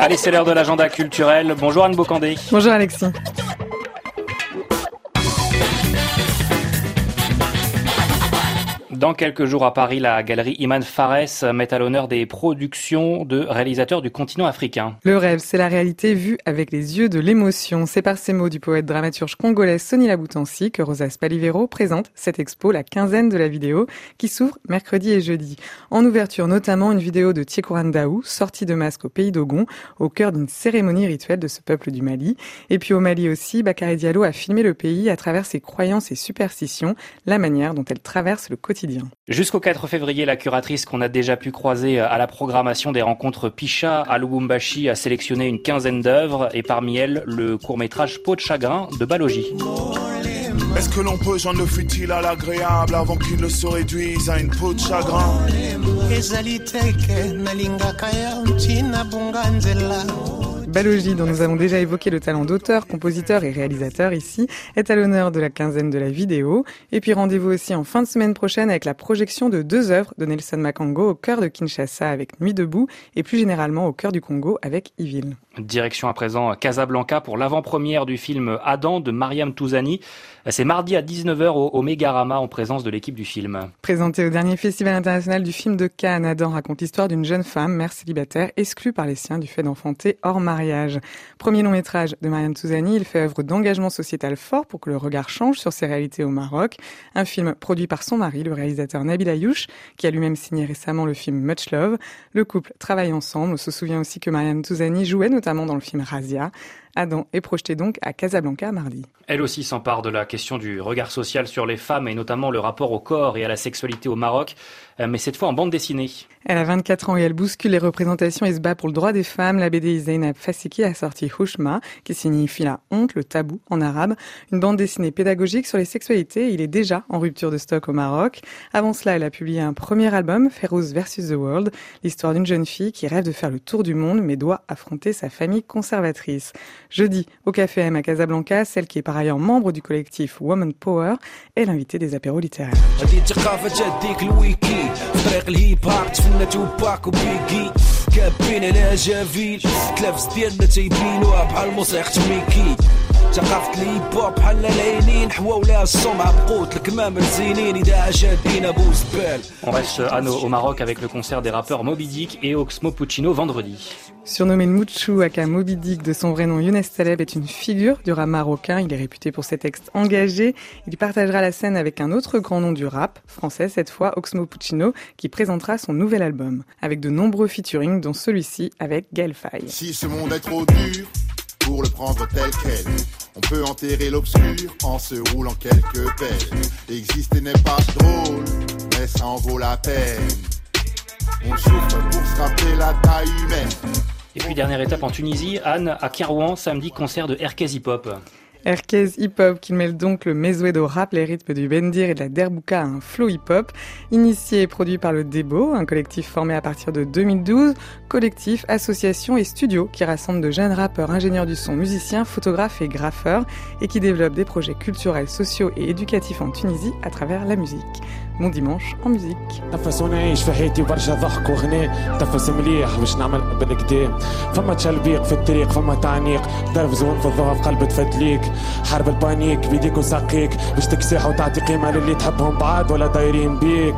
Allez, c'est l'heure de l'agenda culturel. Bonjour Anne Bocandé. Bonjour Alexis. Dans quelques jours à Paris, la galerie Iman Fares met à l'honneur des productions de réalisateurs du continent africain. Le rêve, c'est la réalité vue avec les yeux de l'émotion. C'est par ces mots du poète dramaturge congolais Sonny Laboutansi que Rosa Spalivero présente cette expo, la quinzaine de la vidéo, qui s'ouvre mercredi et jeudi. En ouverture, notamment une vidéo de Tiekoran Daou, sortie de masque au pays d'Ogon, au cœur d'une cérémonie rituelle de ce peuple du Mali. Et puis au Mali aussi, Bakary Diallo a filmé le pays à travers ses croyances et superstitions, la manière dont elle traverse le quotidien Jusqu'au 4 février, la curatrice qu'on a déjà pu croiser à la programmation des rencontres Picha à Lubumbashi a sélectionné une quinzaine d'œuvres et parmi elles le court-métrage Peau de chagrin de Balogi. Est-ce que l'on peut joindre le futile à l'agréable avant qu'il ne se réduise à une peau de chagrin? Balogi, dont nous avons déjà évoqué le talent d'auteur, compositeur et réalisateur ici, est à l'honneur de la quinzaine de la vidéo. Et puis rendez-vous aussi en fin de semaine prochaine avec la projection de deux œuvres de Nelson Makango au cœur de Kinshasa avec Nuit debout et plus généralement au cœur du Congo avec Yville. Direction à présent Casablanca pour l'avant-première du film Adam de Mariam Touzani. C'est mardi à 19h au, Megarama en présence de l'équipe du film. Présenté au dernier Festival international du film de Cannes, Adam raconte l'histoire d'une jeune femme, mère célibataire, exclue par les siens du fait d'enfanter hors mariage. Premier long métrage de Mariam Touzani, il fait œuvre d'engagement sociétal fort pour que le regard change sur ses réalités au Maroc. Un film produit par son mari, le réalisateur Nabil Ayouch, qui a lui-même signé récemment le film Much Love. Le couple travaille ensemble. On se souvient aussi que Mariam Touzani jouait notamment dans le film Razia. Adam est projeté donc à Casablanca mardi. Elle aussi s'empare de la question du regard social sur les femmes et notamment le rapport au corps et à la sexualité au Maroc, euh, mais cette fois en bande dessinée. Elle a 24 ans et elle bouscule les représentations et se bat pour le droit des femmes. La BD Zainab Fasiki a sorti Hushma, qui signifie la honte, le tabou en arabe. Une bande dessinée pédagogique sur les sexualités. Il est déjà en rupture de stock au Maroc. Avant cela, elle a publié un premier album, Feroz vs. The World, l'histoire d'une jeune fille qui rêve de faire le tour du monde mais doit affronter sa famille conservatrice. Jeudi, au Café M à Casablanca, celle qui est par ailleurs membre du collectif Woman Power est l'invitée des apéros littéraires. On reste à au Maroc avec le concert des rappeurs Moby Dick et Oxmo Puccino vendredi. Surnommé Mouchou aka Moby Dick de son vrai nom Younes Taleb est une figure du rap marocain. Il est réputé pour ses textes engagés. Il partagera la scène avec un autre grand nom du rap, français cette fois, Oxmo Puccino, qui présentera son nouvel album, avec de nombreux featuring, dont celui-ci avec Gaël Faye. Si ce monde est trop dur pour le prendre tel quel, on peut enterrer l'obscur en se roulant quelques pelles. Exister n'est pas drôle, mais ça en vaut la peine. On souffre pour se rappeler la taille humaine. Et puis dernière étape en Tunisie, Anne à Kerouan, samedi concert de Herkez Hip Hop. Erkez hip-hop qui mêle donc le mezouedo rap, les rythmes du bendir et de la derbouka à un flow hip-hop. Initié et produit par le Debo, un collectif formé à partir de 2012, collectif, association et studio qui rassemble de jeunes rappeurs, ingénieurs du son, musiciens, photographes et graffeurs et qui développe des projets culturels, sociaux et éducatifs en Tunisie à travers la musique. Bon dimanche en musique. حرب البانيك بيديك وساقيك باش تكسيح وتعطي قيمة للي تحبهم بعاد ولا دايرين بيك.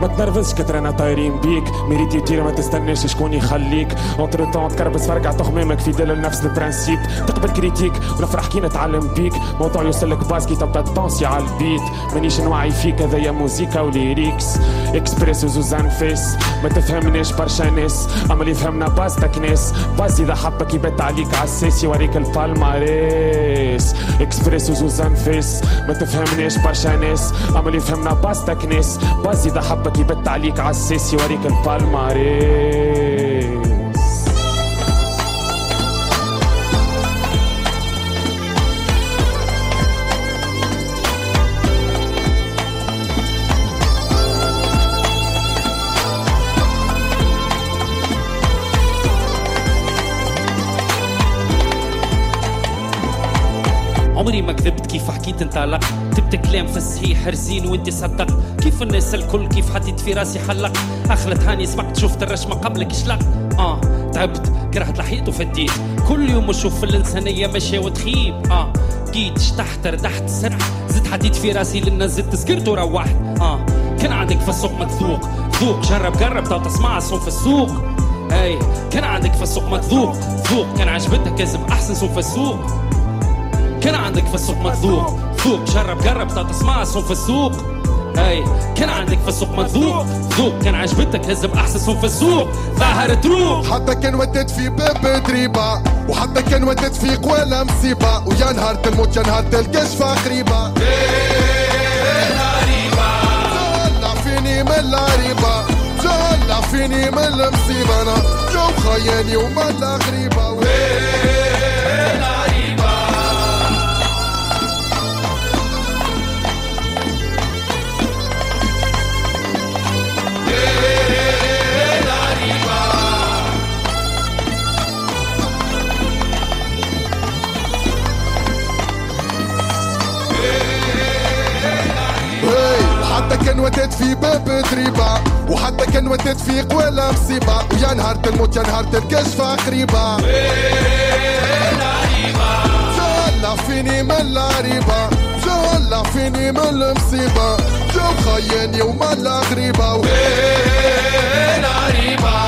ما تنرفزش كترنا طايرين بيك. ميريتي تير ما تستناش شكون يخليك. اونتر طون تكربس فرقع تخمامك في دل لنفس البرانسيب تقبل كريتيك ونفرح كي نتعلم بيك. موضوع يوصلك باس كي تبدا تبونسي على البيت. مانيش نوعي فيك هذايا موزيكا وليريكس اكسبريس وزوزان فيس ما تفهمناش برشا ناس. أما اللي فهمنا باستك ناس باز إذا حبك يبت عليك عساس يوريك البالماريس اكسبريس وزوزان فيس ما تفهمناش برشا ناس. أما اللي فهمنا باستك ناس باز إذا حبك يبت عليك عالسيس يوريك البالماريس انطلق كتبت كلام في الصحيح رزين وانت صدق. كيف الناس الكل؟ كيف حطيت في راسي حلق أخلت هاني سبقت شفت الرشمة قبلك شلق. آه تعبت كرهت لحيت وفديت كل يوم نشوف في الإنسانية ماشية وتخيب. آه جيت شطحت ردحت سرح زدت حديت في راسي للناس زدت سكرت وروحت. آه كان عندك في السوق متذوق ذوق جرب جرب تو تسمع الصوم في السوق. أي كان عندك في السوق متذوق ذوق كان عجبتك كذب أحسن صوم في السوق. كان عندك في السوق مذوق ذوق جرب جرب تسمع صوم في السوق. أي كان عندك في السوق مذوق ذوق كان عجبتك هزم أحسن صوم في السوق. ظاهر تروق حتى كان ودت في باب دريبة وحتى كان ودت في قوالا مصيبة. ويا نهار الموت يا نهار الكشفة غريبة. تولع فيني من العريبة تولع فيني من المصيبة. أنا جو خياني وملا غريبة. هي وحتى كان ودت في باب دريبة وحتى كان ودت في قوالا مصيبة. ويا نهار الموت يا نهار الكشفة غريبة جولع فيني من العريبة جولع فيني من المصيبة. جو خياني وملا غريبة. وين عريبة